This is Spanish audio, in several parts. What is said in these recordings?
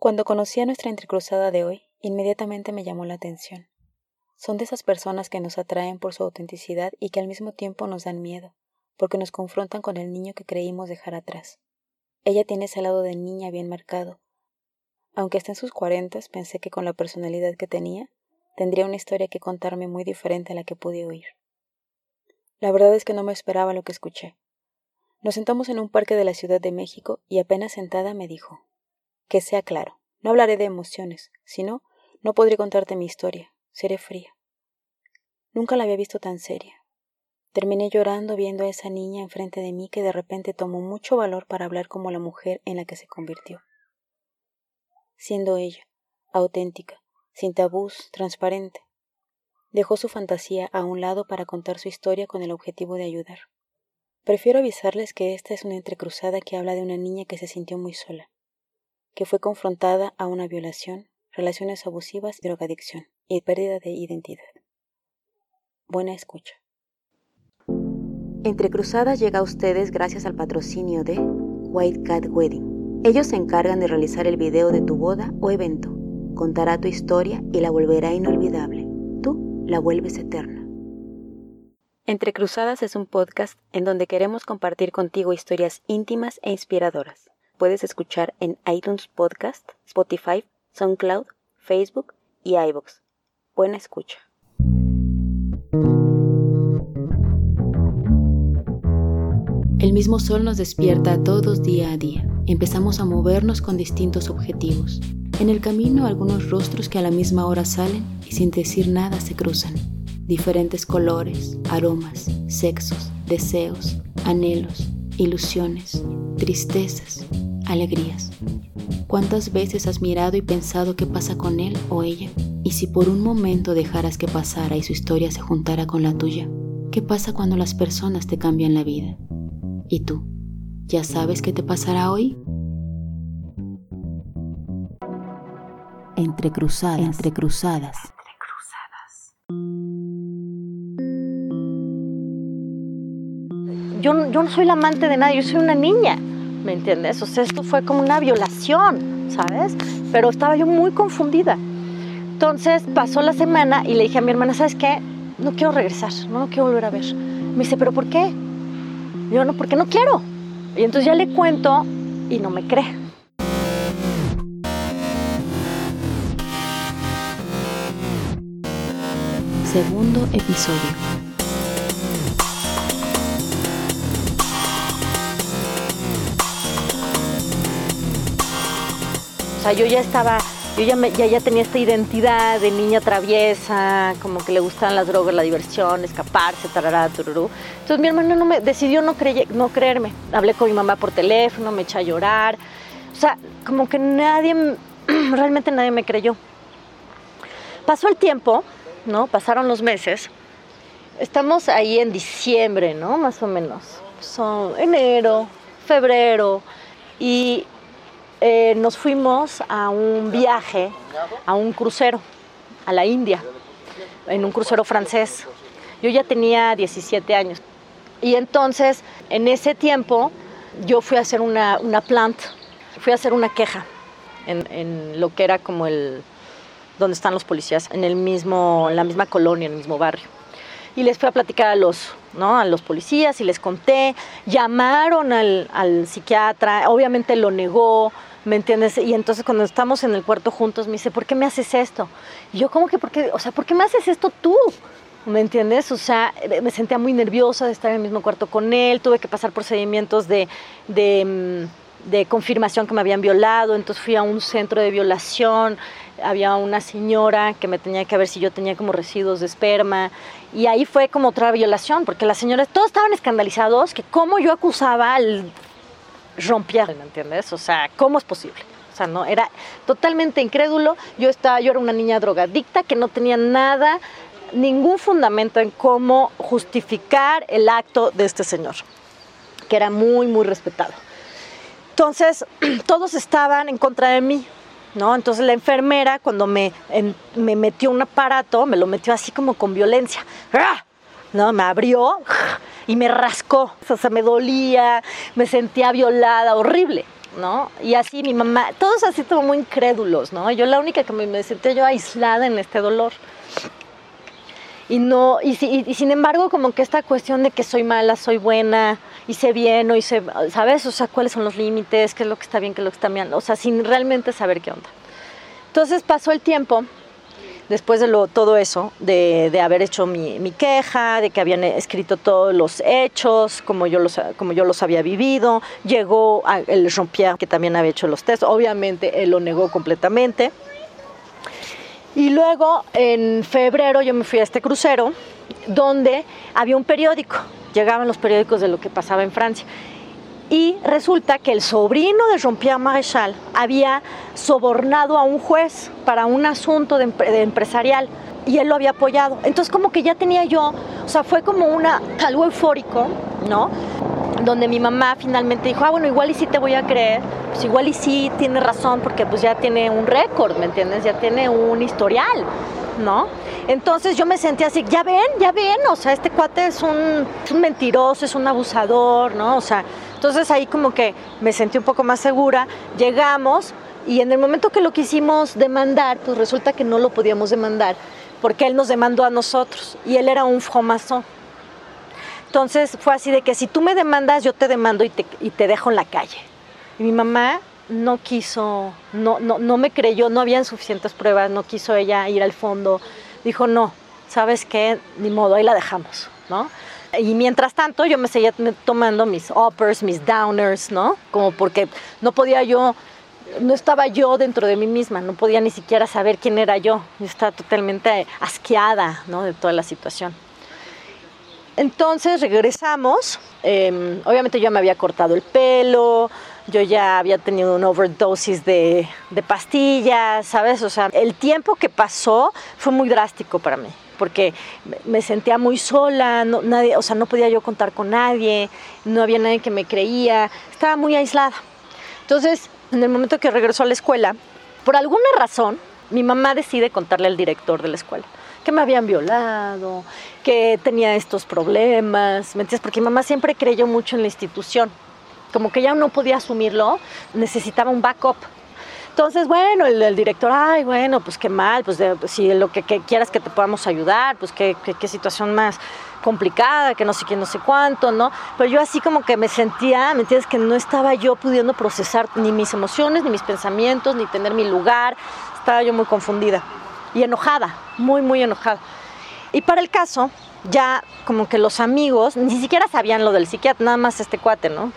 Cuando conocí a nuestra entrecruzada de hoy, inmediatamente me llamó la atención. Son de esas personas que nos atraen por su autenticidad y que al mismo tiempo nos dan miedo, porque nos confrontan con el niño que creímos dejar atrás. Ella tiene ese lado de niña bien marcado. Aunque esté en sus cuarentas, pensé que con la personalidad que tenía, tendría una historia que contarme muy diferente a la que pude oír. La verdad es que no me esperaba lo que escuché. Nos sentamos en un parque de la Ciudad de México y apenas sentada me dijo, que sea claro, no hablaré de emociones, sino no podré contarte mi historia, seré fría. Nunca la había visto tan seria. Terminé llorando viendo a esa niña enfrente de mí que de repente tomó mucho valor para hablar como la mujer en la que se convirtió. Siendo ella, auténtica, sin tabús, transparente. Dejó su fantasía a un lado para contar su historia con el objetivo de ayudar. Prefiero avisarles que esta es una entrecruzada que habla de una niña que se sintió muy sola, que fue confrontada a una violación, relaciones abusivas, drogadicción y pérdida de identidad. Buena escucha. Entre Cruzadas llega a ustedes gracias al patrocinio de White Cat Wedding. Ellos se encargan de realizar el video de tu boda o evento. Contará tu historia y la volverá inolvidable. Tú la vuelves eterna. Entre Cruzadas es un podcast en donde queremos compartir contigo historias íntimas e inspiradoras. Puedes escuchar en iTunes Podcast, Spotify, SoundCloud, Facebook y iVoox. Buena escucha. El mismo sol nos despierta todos día a día. Empezamos a movernos con distintos objetivos. En el camino algunos rostros que a la misma hora salen y sin decir nada se cruzan. Diferentes colores, aromas, sexos, deseos, anhelos, ilusiones, tristezas, alegrías. ¿Cuántas veces has mirado y pensado qué pasa con él o ella? Y si por un momento dejaras que pasara y su historia se juntara con la tuya, ¿qué pasa cuando las personas te cambian la vida? ¿Y tú? ¿Ya sabes qué te pasará hoy? Entre cruzadas, entre cruzadas. Yo, yo no soy la amante de nadie, yo soy una niña. ¿Me entiendes? O sea, esto fue como una violación, ¿sabes? Pero estaba yo muy confundida. Entonces pasó la semana y le dije a mi hermana, ¿sabes qué? No quiero regresar, no lo quiero volver a ver. Me dice, ¿pero por qué? Yo no, porque no quiero. Y entonces ya le cuento y no me cree. Segundo episodio. O sea, yo ya estaba, yo ya, ya, ya, tenía esta identidad de niña traviesa, como que le gustan las drogas, la diversión, escaparse, tarará, tururú. Entonces mi hermano no me, decidió no, no creerme. Hablé con mi mamá por teléfono, me eché a llorar. O sea, como que nadie, realmente nadie me creyó. Pasó el tiempo, ¿no? Pasaron los meses. Estamos ahí en diciembre, ¿no? Más o menos. Son enero, febrero. Y eh, nos fuimos a un viaje, a un crucero, a la India, en un crucero francés. Yo ya tenía 17 años. Y entonces, en ese tiempo, yo fui a hacer una, una plant, fui a hacer una queja en, en, lo que era como el, donde están los policías, en el mismo, en la misma colonia, en el mismo barrio. Y les fui a platicar a los, ¿no? a los policías y les conté, llamaron al, al psiquiatra, obviamente lo negó, ¿me entiendes? Y entonces cuando estamos en el cuarto juntos me dice, ¿por qué me haces esto? Y yo, ¿cómo que por qué? O sea, ¿por qué me haces esto tú? ¿Me entiendes? O sea, me sentía muy nerviosa de estar en el mismo cuarto con él, tuve que pasar procedimientos de, de, mm, de confirmación que me habían violado, entonces fui a un centro de violación, había una señora que me tenía que ver si yo tenía como residuos de esperma y ahí fue como otra violación, porque las señoras, todos estaban escandalizados que cómo yo acusaba al rompía, ¿me entiendes? O sea, ¿cómo es posible? O sea, no, era totalmente incrédulo. Yo, estaba, yo era una niña drogadicta que no tenía nada, ningún fundamento en cómo justificar el acto de este señor, que era muy, muy respetado. Entonces, todos estaban en contra de mí, ¿no? Entonces la enfermera cuando me, me metió un aparato, me lo metió así como con violencia. ¡Ah! ¿No? Me abrió y me rascó. O sea, me dolía, me sentía violada, horrible. ¿no? Y así mi mamá, todos así como muy incrédulos, ¿no? Yo la única que me, me sentía yo aislada en este dolor. Y no, y, y, sin embargo, como que esta cuestión de que soy mala, soy buena, hice bien o hice, ¿sabes? O sea, cuáles son los límites, qué es lo que está bien, qué es lo que está mal, o sea, sin realmente saber qué onda. Entonces pasó el tiempo, después de lo, todo eso, de, de haber hecho mi, mi, queja, de que habían escrito todos los hechos, como yo los, había vivido, llegó el Jean-Pierre, que también había hecho los test, obviamente él lo negó completamente. Y luego en febrero yo me fui a este crucero donde había un periódico, llegaban los periódicos de lo que pasaba en Francia. Y resulta que el sobrino de Jean-Pierre había sobornado a un juez para un asunto de, empresarial y él lo había apoyado. Entonces como que ya tenía yo, o sea, fue como una, algo eufórico, ¿no? Donde mi mamá finalmente dijo, ah, bueno, igual y sí te voy a creer, pues igual y sí tiene razón porque pues ya tiene un récord, ¿me entiendes? Ya tiene un historial, ¿no? Entonces yo me sentía así, ya ven, ya ven, o sea, este cuate es un, es un mentiroso, es un abusador, ¿no? O sea, entonces ahí como que me sentí un poco más segura, llegamos y en el momento que lo quisimos demandar, pues resulta que no lo podíamos demandar porque él nos demandó a nosotros y él era un fromazón. Entonces fue así de que si tú me demandas, yo te demando y te, y te dejo en la calle. Y mi mamá no quiso, no, no, no me creyó, no habían suficientes pruebas, no quiso ella ir al fondo. Dijo, no, ¿sabes qué? Ni modo, ahí la dejamos, ¿no? Y mientras tanto yo me seguía tomando mis uppers, mis downers, ¿no? Como porque no podía yo, no estaba yo dentro de mí misma, no podía ni siquiera saber quién era yo. Estaba totalmente asqueada, ¿no? De toda la situación. Entonces regresamos, eh, obviamente yo me había cortado el pelo, yo ya había tenido una overdosis de, de pastillas, ¿sabes? O sea, el tiempo que pasó fue muy drástico para mí porque me sentía muy sola, nadie, o sea, no podía yo contar con nadie, no había nadie que me creía, estaba muy aislada. Entonces, en el momento que regresó a la escuela, por alguna razón, mi mamá decide contarle al director de la escuela que me habían violado, que tenía estos problemas, ¿me? Porque mi mamá siempre creyó mucho en la institución, como que ya no podía asumirlo, necesitaba un backup. Entonces, bueno, el, director, ay, bueno, pues qué mal, pues de, si lo que, que, quieras que te podamos ayudar, pues qué, qué, qué, situación más complicada, que no sé quién, no sé cuánto, ¿no? Pero yo así como que me sentía, ¿me entiendes? Que no estaba yo pudiendo procesar ni mis emociones, ni mis pensamientos, ni tener mi lugar, estaba yo muy confundida y enojada, muy, muy enojada. Y para el caso, ya como que los amigos ni siquiera sabían lo del psiquiatra, nada más este cuate, ¿no?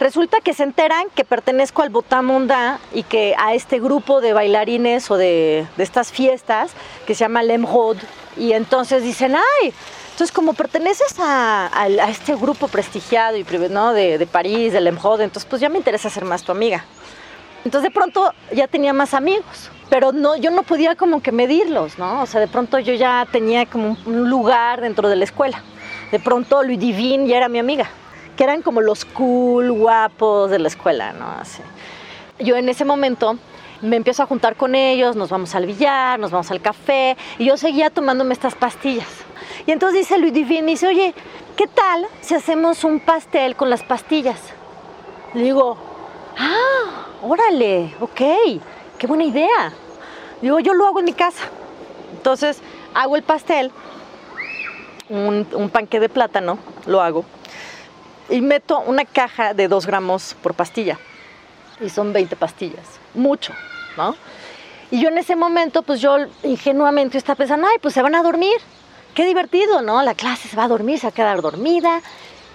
Resulta que se enteran que pertenezco al Botamunda y que a este grupo de bailarines o de, de estas fiestas que se llama Lemrod. Y entonces dicen, ay, entonces como perteneces a, a, este grupo prestigiado y ¿no? de, de París, de Lemrod, entonces pues ya me interesa ser más tu amiga. Entonces de pronto ya tenía más amigos, pero no, yo no podía como que medirlos, ¿no? O sea, de pronto yo ya tenía como un lugar dentro de la escuela. De pronto Louis Divine ya era mi amiga que eran como los cool, guapos de la escuela, ¿no? Así. Yo en ese momento me empiezo a juntar con ellos, nos vamos al billar, nos vamos al café, y yo seguía tomándome estas pastillas. Y entonces dice Louis Divine, dice, oye, ¿qué tal si hacemos un pastel con las pastillas? Le digo, ah, órale, ok, qué buena idea. Digo, yo lo hago en mi casa. Entonces hago el pastel, un, un panque de plátano, lo hago y meto una caja de 2 gramos por pastilla. Y son 20 pastillas. Mucho, ¿no? Y yo en ese momento, pues yo ingenuamente estaba pensando, ay, pues se van a dormir. Qué divertido, ¿no? La clase se va a dormir, se va a quedar dormida.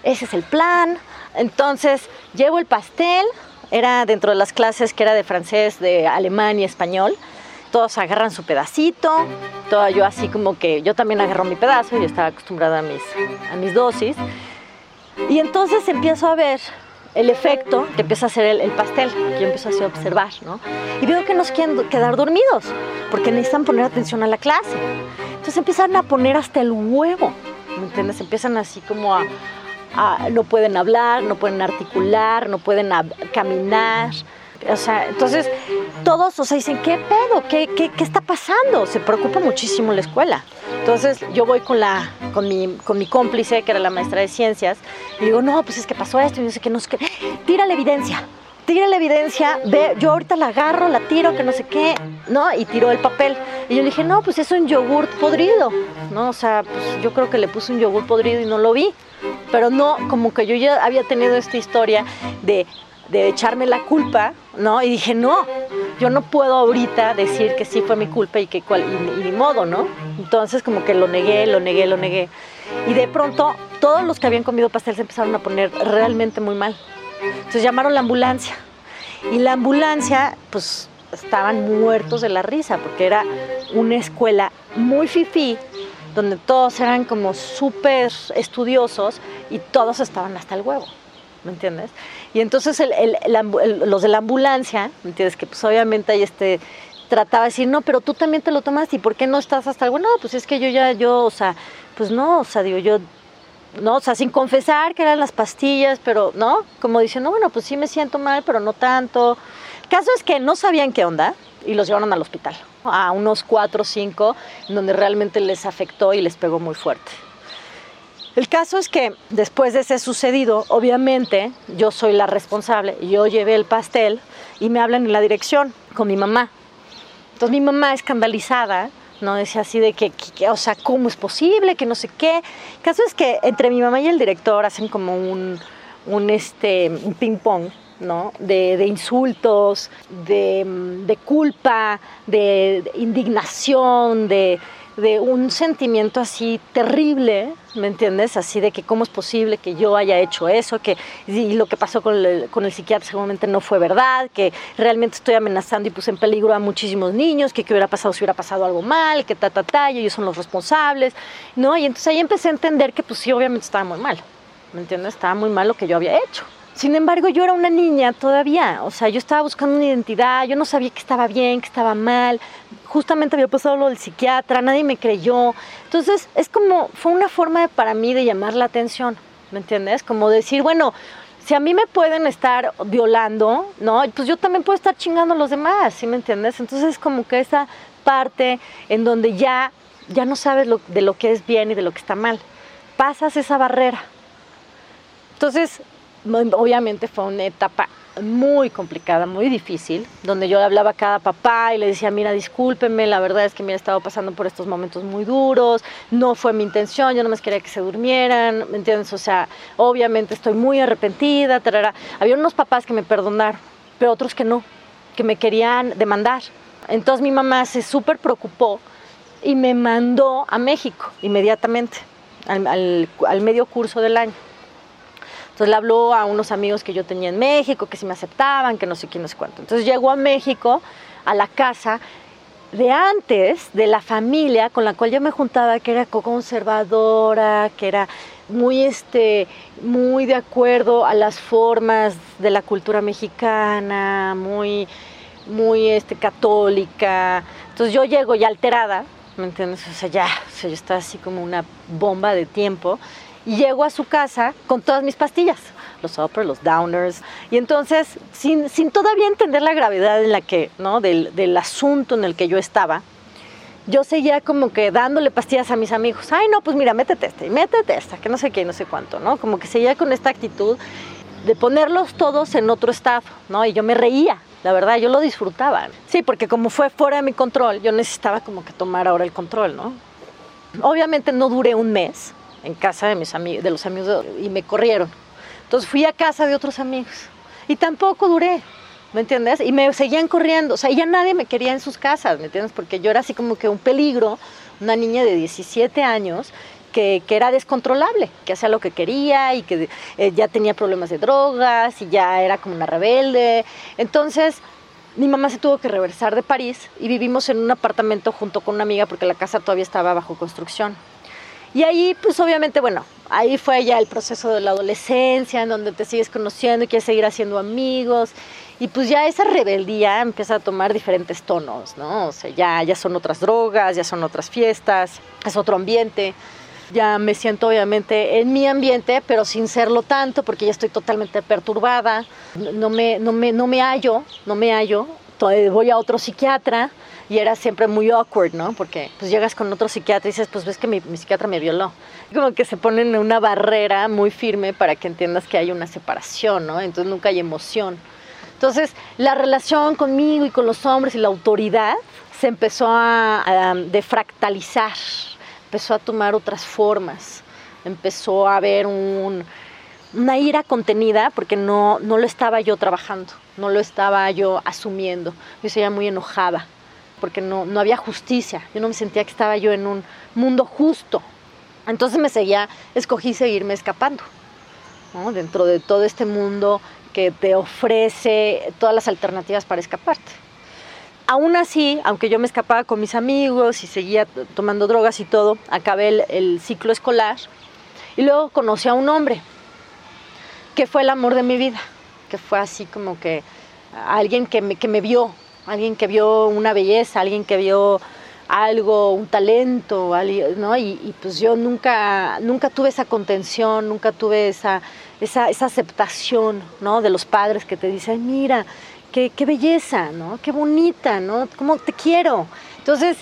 Ese es el plan. Entonces, llevo el pastel. Era dentro de las clases que era de francés, de alemán y español. Todos agarran su pedacito. Todo yo así como que yo también agarro mi pedazo. Yo estaba acostumbrada a mis, a mis dosis. Y entonces empiezo a ver el efecto que empieza a hacer el, el pastel, que yo empiezo así a observar, ¿no? Y veo que nos quieren quedar dormidos, porque necesitan poner atención a la clase. Entonces empiezan a poner hasta el huevo, ¿me entiendes? Empiezan así como a no pueden hablar, no pueden articular, no pueden caminar. O sea, entonces todos, o sea, dicen, ¿qué pedo? ¿Qué, qué, qué está pasando? Se preocupa muchísimo la escuela. Entonces yo voy con, la, con, mi, con mi cómplice, que era la maestra de ciencias, y digo, no, pues es que pasó esto, y yo sé que no sé qué. Tira la evidencia, tira la evidencia, ve, yo ahorita la agarro, la tiro, que no sé qué, ¿no? Y tiró el papel. Y yo le dije, no, pues es un yogur podrido, ¿no? O sea, pues yo creo que le puse un yogur podrido y no lo vi. Pero no, como que yo ya había tenido esta historia de, de echarme la culpa, ¿no? Y dije, no, yo no puedo ahorita decir que sí fue mi culpa y que cual, y, ni modo, ¿no? Entonces como que lo negué, lo negué, lo negué. Y de pronto todos los que habían comido pastel se empezaron a poner realmente muy mal. Entonces llamaron la ambulancia. Y la ambulancia, pues estaban muertos de la risa, porque era una escuela muy fifí, donde todos eran como súper estudiosos y todos estaban hasta el huevo, ¿me entiendes? Y entonces los de la ambulancia, ¿me entiendes? Que pues obviamente ahí este, trataba de decir, no, pero tú también te lo tomaste, ¿y por qué no estás hasta el huevo? No, pues es que yo ya, yo, o sea, pues no, o sea, digo, yo ¿no? O sea, sin confesar que eran las pastillas, pero, ¿no? Como diciendo, bueno, pues sí me siento mal, pero no tanto. El caso es que no sabían qué onda y los llevaron al hospital, a unos cuatro o cinco, donde realmente les afectó y les pegó muy fuerte. El caso es que después de ese sucedido, obviamente yo soy la responsable, yo llevé el pastel y me hablan en la dirección con mi mamá. Entonces mi mamá escandalizada ¿no? Decía así de que, o sea, ¿cómo es posible? Que no sé qué. El caso es que entre mi mamá y el director hacen como un, un, este, un ping-pong, ¿no? De, insultos, de culpa, de indignación, de, de un sentimiento así terrible, ¿me entiendes? Así de que cómo es posible que yo haya hecho eso, que y lo que pasó con el, con el psiquiatra seguramente no fue verdad, que realmente estoy amenazando y puse en peligro a muchísimos niños, que qué hubiera pasado si hubiera pasado algo mal, que ta, ta, ta, y ellos son los responsables, ¿no? Y entonces ahí empecé a entender que pues sí, obviamente estaba muy mal, ¿me entiendes? Estaba muy mal lo que yo había hecho. Sin embargo, yo era una niña todavía, o sea, yo estaba buscando una identidad, yo no sabía que estaba bien, que estaba mal, justamente había pasado lo del psiquiatra, nadie me creyó. Entonces, es como, fue una forma para mí de llamar la atención, ¿me entiendes? Como decir, bueno, si a mí me pueden estar violando, ¿no? Pues yo también puedo estar chingando a los demás, ¿sí me entiendes? Entonces, es como que esa parte en donde ya, ya no sabes de lo que es bien y de lo que está mal. Pasas esa barrera. Entonces, obviamente fue una etapa muy complicada, muy difícil, donde yo hablaba a cada papá y le decía, mira, discúlpenme, la verdad es que me he estado pasando por estos momentos muy duros, no fue mi intención, yo no me quería que se durmieran, ¿me entiendes? O sea, obviamente estoy muy arrepentida, tarara. había unos papás que me perdonaron, pero otros que no, que me querían demandar. Entonces mi mamá se súper preocupó y me mandó a México inmediatamente, al medio curso del año. Entonces le habló a unos amigos que yo tenía en México, que si me aceptaban, que no sé quién, no sé cuánto. Entonces llegó a México, a la casa de antes, de la familia con la cual yo me juntaba, que era conservadora, que era muy, este, muy de acuerdo a las formas de la cultura mexicana, muy, muy este, católica. Entonces yo llego ya alterada, ¿me entiendes? O sea, ya, o sea, yo estaba así como una bomba de tiempo y llego a su casa con todas mis pastillas, los uppers, los downers, y entonces, sin, sin todavía entender la gravedad en la que, ¿no? Del, del, asunto en el que yo estaba, yo seguía como que dándole pastillas a mis amigos, ay no, pues mira, métete esta y métete esta, que no sé qué, no sé cuánto, ¿no? Como que seguía con esta actitud de ponerlos todos en otro estado, ¿no? Y yo me reía, la verdad, yo lo disfrutaba. Sí, porque como fue fuera de mi control, yo necesitaba como que tomar ahora el control, ¿no? Obviamente no duré un mes, en casa de mis amigos, de los amigos y me corrieron. Entonces fui a casa de otros amigos y tampoco duré, ¿me entiendes? Y me seguían corriendo, o sea, ya nadie me quería en sus casas, ¿me entiendes? Porque yo era así como que un peligro, una niña de 17 años que, que, era descontrolable, que hacía lo que quería y que eh, ya tenía problemas de drogas y ya era como una rebelde. Entonces, mi mamá se tuvo que reversar de París y vivimos en un apartamento junto con una amiga porque la casa todavía estaba bajo construcción. Y ahí, pues obviamente, bueno, ahí fue ya el proceso de la adolescencia, en donde te sigues conociendo y quieres seguir haciendo amigos. Y pues ya esa rebeldía empieza a tomar diferentes tonos, ¿no? O sea, ya, ya son otras drogas, ya son otras fiestas, es otro ambiente. Ya me siento obviamente en mi ambiente, pero sin serlo tanto, porque ya estoy totalmente perturbada. No me, no me, no me hallo, no me hallo. Voy a otro psiquiatra y era siempre muy awkward, ¿no? Porque pues llegas con otro psiquiatra y dices, pues ves que mi, psiquiatra me violó. Como que se ponen una barrera muy firme para que entiendas que hay una separación, ¿no? Entonces nunca hay emoción. Entonces, la relación conmigo y con los hombres y la autoridad se empezó a, defractalizar, empezó a tomar otras formas, empezó a haber una ira contenida porque no, no lo estaba yo trabajando, no lo estaba yo asumiendo. Yo seguía muy enojada porque no, no había justicia, yo no me sentía que estaba yo en un mundo justo. Entonces me seguía, escogí seguirme escapando dentro de todo este mundo que te ofrece todas las alternativas para escaparte. Aún así, aunque yo me escapaba con mis amigos y seguía tomando drogas y todo, acabé el, ciclo escolar y luego conocí a un hombre que fue el amor de mi vida, que fue así como que alguien que me, que me vio, alguien que vio una belleza, alguien que vio algo, un talento, ¿no? Y, pues yo nunca, nunca tuve esa contención, nunca tuve esa, esa, aceptación, ¿no? De los padres que te dicen, mira, qué, qué belleza, ¿no? Qué bonita, ¿no? ¿Cómo te quiero? Entonces,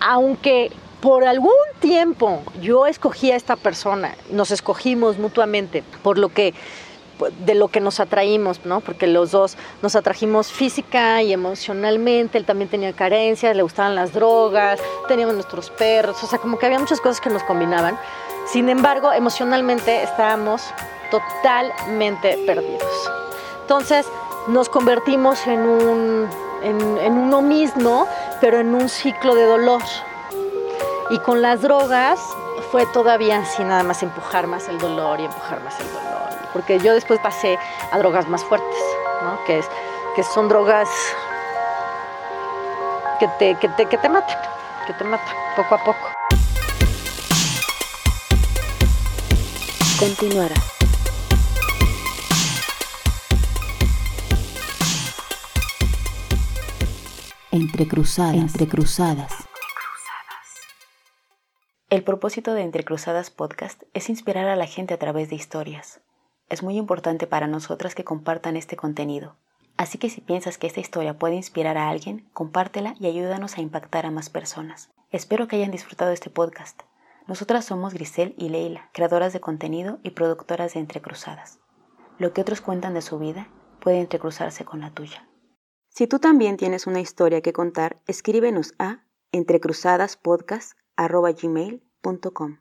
aunque por algún tiempo yo escogí a esta persona, nos escogimos mutuamente, por lo que de lo que nos atraímos, ¿no? Porque los dos nos atrajimos física y emocionalmente, él también tenía carencias, le gustaban las drogas, teníamos nuestros perros, o sea, como que había muchas cosas que nos combinaban. Sin embargo, emocionalmente estábamos totalmente perdidos. Entonces, nos convertimos en, un, en, en uno mismo, pero en un ciclo de dolor. Y con las drogas fue todavía así, nada más empujar más el dolor y empujar más el dolor porque yo después pasé a drogas más fuertes, ¿no? que, es, que son drogas que te, que, te, que te matan, que te matan poco a poco. Continuará. Entre cruzadas, entre cruzadas. El propósito de Entre Cruzadas Podcast es inspirar a la gente a través de historias, es muy importante para nosotras que compartan este contenido. Así que si piensas que esta historia puede inspirar a alguien, compártela y ayúdanos a impactar a más personas. Espero que hayan disfrutado este podcast. Nosotras somos Grisel y Leila, creadoras de contenido y productoras de Entrecruzadas. Lo que otros cuentan de su vida puede entrecruzarse con la tuya. Si tú también tienes una historia que contar, escríbenos a entrecruzadaspodcast.gmail.com.